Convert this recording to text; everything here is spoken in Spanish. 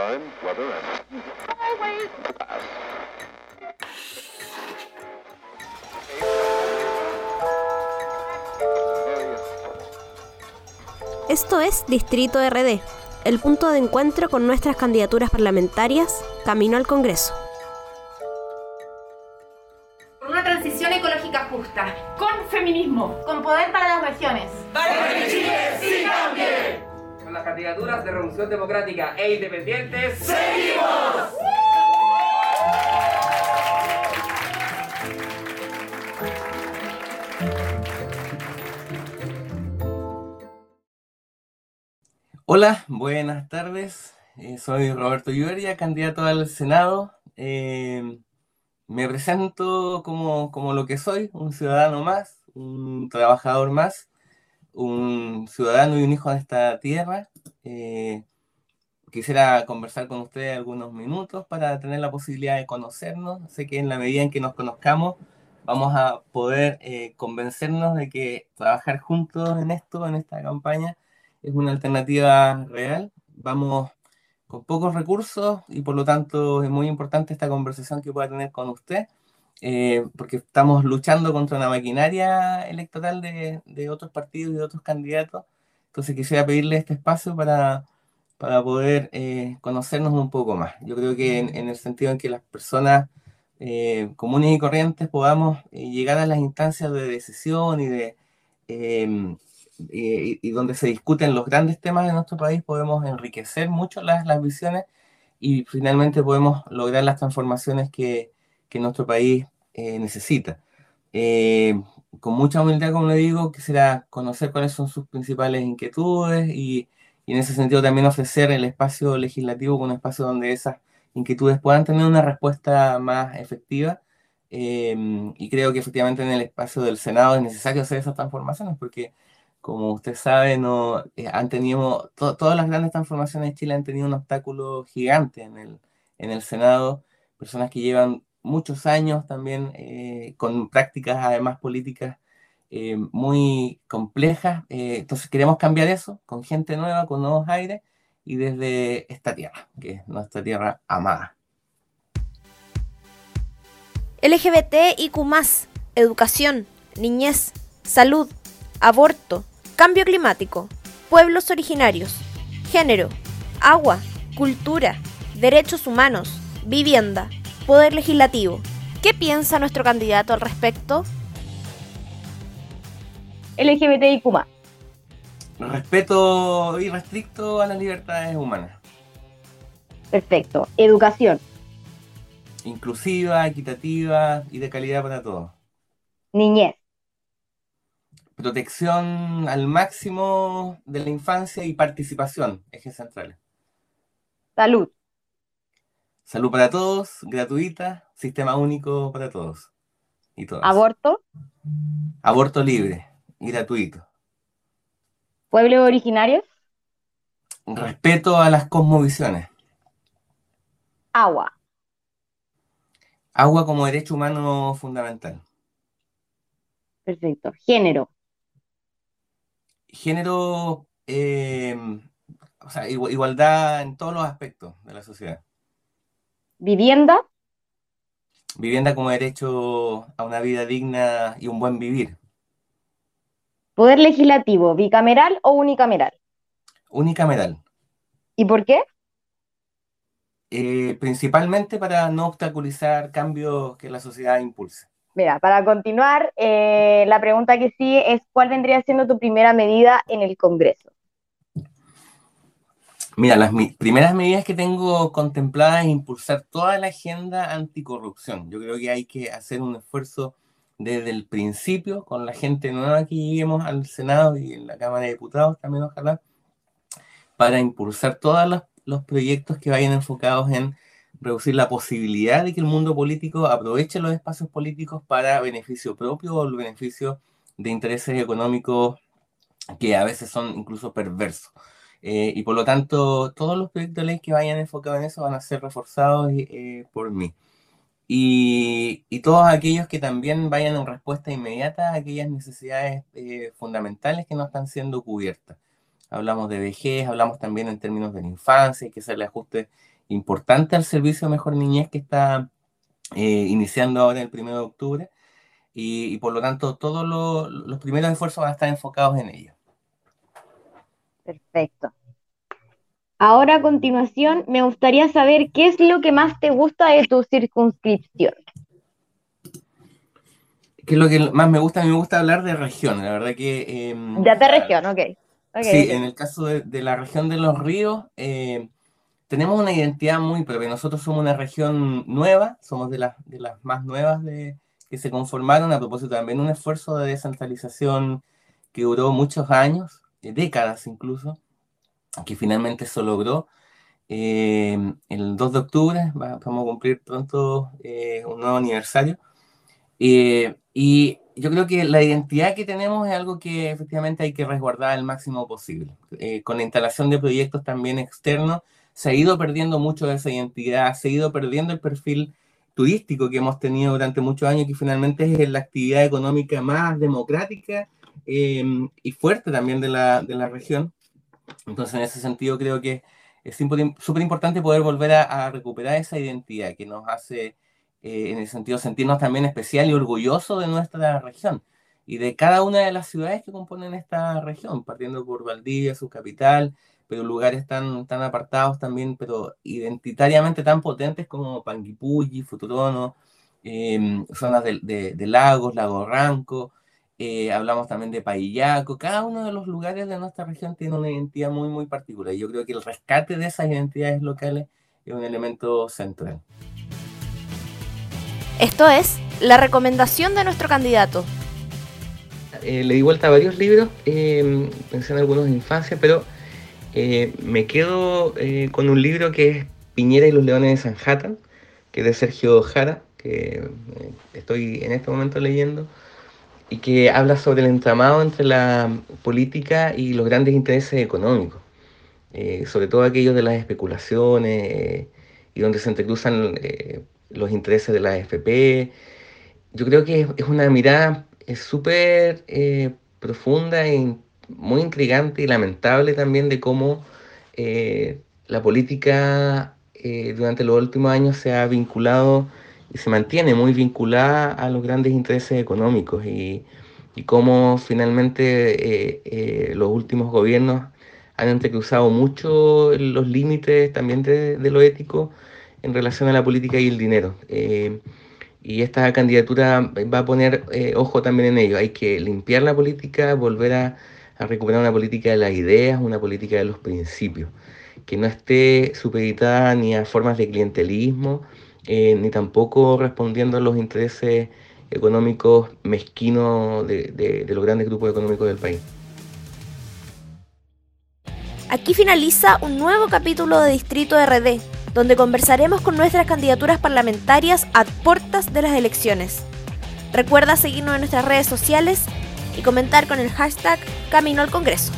time, weather, and always. Esto es Distrito RD, el punto de encuentro con nuestras candidaturas parlamentarias camino al Congreso. Con una transición ecológica justa, con feminismo, con poder para las regiones. ¡Para que Chile sí cambie! Con las candidaturas de Revolución Democrática e Independientes, ¡seguimos! Hola, buenas tardes. Eh, soy Roberto Lluveria, candidato al Senado. Eh, me presento como, como lo que soy, un ciudadano más, un trabajador más, un ciudadano y un hijo de esta tierra. Eh, quisiera conversar con ustedes algunos minutos para tener la posibilidad de conocernos. Sé que en la medida en que nos conozcamos vamos a poder eh, convencernos de que trabajar juntos en esto, en esta campaña, es una alternativa real. Vamos con pocos recursos y por lo tanto es muy importante esta conversación que pueda tener con usted, eh, porque estamos luchando contra una maquinaria electoral de, de, otros partidos y de otros candidatos. Entonces quisiera pedirle este espacio para, para poder eh, conocernos un poco más. Yo creo que en, el sentido en que las personas eh, comunes y corrientes podamos llegar a las instancias de decisión y de em, y, y, donde se discuten los grandes temas de nuestro país, podemos enriquecer mucho las, las visiones y finalmente podemos lograr las transformaciones que, que nuestro país eh, necesita. Eh, con mucha humildad, como le digo, quisiera conocer cuáles son sus principales inquietudes y, y, en ese sentido también ofrecer el espacio legislativo como un espacio donde esas inquietudes puedan tener una respuesta más efectiva. Eh, y creo que efectivamente en el espacio del Senado es necesario hacer esas transformaciones porque como usted sabe, no, eh, han tenido, to, todas las grandes transformaciones de Chile han tenido un obstáculo gigante en el, en el Senado, personas que llevan muchos años también eh, con prácticas además políticas eh, muy complejas. Eh, entonces queremos cambiar eso con gente nueva, con nuevos aires y desde esta tierra, que es nuestra tierra amada. LGBT y educación, niñez, salud, aborto, cambio climático, pueblos originarios, género, agua, cultura, derechos humanos, vivienda, poder legislativo. ¿Qué piensa nuestro candidato al respecto? LGBTIQ. Respeto irrestricto a las libertades humanas. Perfecto. Educación. Inclusiva, equitativa y de calidad para todos. Niñez protección al máximo de la infancia y participación, ejes centrales. Salud. Salud para todos, gratuita, sistema único para todos y todas. Aborto. Aborto libre y gratuito. Pueblos originarios. Respeto a las cosmovisiones. Agua. Agua como derecho humano fundamental. Perfecto. Género género, eh, o sea, igualdad en todos los aspectos de la sociedad. Vivienda. Vivienda como derecho a una vida digna y un buen vivir. Poder legislativo, bicameral o unicameral. Unicameral. ¿Y por qué? Eh, principalmente para no obstaculizar cambios que la sociedad impulse. Mira, para continuar, eh, la pregunta que sigue es, ¿cuál vendría siendo tu primera medida en el Congreso? Mira, las mi primeras medidas que tengo contempladas es impulsar toda la agenda anticorrupción. Yo creo que hay que hacer un esfuerzo desde el principio con la gente nueva que lleguemos al Senado y en la Cámara de Diputados también, ojalá, para impulsar todos los, los proyectos que vayan enfocados en reducir la posibilidad de que el mundo político aproveche los espacios políticos para beneficio propio o el beneficio de intereses económicos que a veces son incluso perversos. Eh, y por lo tanto, todos los proyectos de ley que vayan enfocados en eso van a ser reforzados eh, por mí. Y, todos aquellos que también vayan en respuesta inmediata a aquellas necesidades eh, fundamentales que no están siendo cubiertas. hablamos de vejez, hablamos también en términos de la infancia, hay que hacerle ajuste importante al servicio Mejor Niñez que está iniciando ahora el 1 de octubre y, por lo tanto todos los primeros esfuerzos van a estar enfocados en ello. Perfecto. Ahora a continuación me gustaría saber qué es lo que más te gusta de tu circunscripción. ¿Qué es lo que más me gusta? A mí me gusta hablar de región, la verdad que... Em, ya de región, ok. sí, en el caso de, la región de los ríos, eh, tenemos una identidad muy propia. Nosotros somos una región nueva, somos de las, de las más nuevas de, que se conformaron a propósito también un esfuerzo de descentralización que duró muchos años, eh, décadas incluso, que finalmente se logró. Eh, el 2 de octubre vamos a cumplir pronto eh, un nuevo aniversario. y yo creo que la identidad que tenemos es algo que efectivamente hay que resguardar al máximo posible. con la instalación de proyectos también externos, se ha ido perdiendo mucho de esa identidad, se ha ido perdiendo el perfil turístico que hemos tenido durante muchos años, que finalmente es la actividad económica más democrática eh, y fuerte también de la, de la, región. Entonces, en ese sentido, creo que es súper importante poder volver a, recuperar esa identidad que nos hace, eh, en el sentido, sentirnos también especial y orgulloso de nuestra región y de cada una de las ciudades que componen esta región, partiendo por Valdivia, su capital, pero lugares tan, tan apartados también, pero identitariamente tan potentes como Panguipulli, Futurono, em, zonas de, lagos, Lago Ranco, eh, hablamos también de Paillaco, cada uno de los lugares de nuestra región tiene una identidad muy, muy particular. Y yo creo que el rescate de esas identidades locales es un elemento central. Esto es la recomendación de nuestro candidato. Eh, le di vuelta a varios libros, eh, pensé en algunos de infancia, pero eh, me quedo eh, con un libro que es Piñera y los Leones de Sanhattan, que es de Sergio Jara, que eh, estoy en este momento leyendo, y que habla sobre el entramado entre la política y los grandes intereses económicos, sobre todo aquellos de las especulaciones y donde se entrecruzan los intereses de la AFP. Yo creo que es, una mirada súper profunda e muy intrigante y lamentable también de cómo eh, la política eh, durante los últimos años se ha vinculado y se mantiene muy vinculada a los grandes intereses económicos y, y cómo finalmente eh, los últimos gobiernos han entrecruzado mucho los límites también de, lo ético en relación a la política y el dinero. y esta candidatura va a poner ojo también en ello. Hay que limpiar la política, volver a a recuperar una política de las ideas, una política de los principios, que no esté supeditada ni a formas de clientelismo, eh, ni tampoco respondiendo a los intereses económicos mezquinos de, de los grandes grupos económicos del país. Aquí finaliza un nuevo capítulo de Distrito RD, donde conversaremos con nuestras candidaturas parlamentarias a puertas de las elecciones. Recuerda seguirnos en nuestras redes sociales y comentar con el hashtag Camino al Congreso.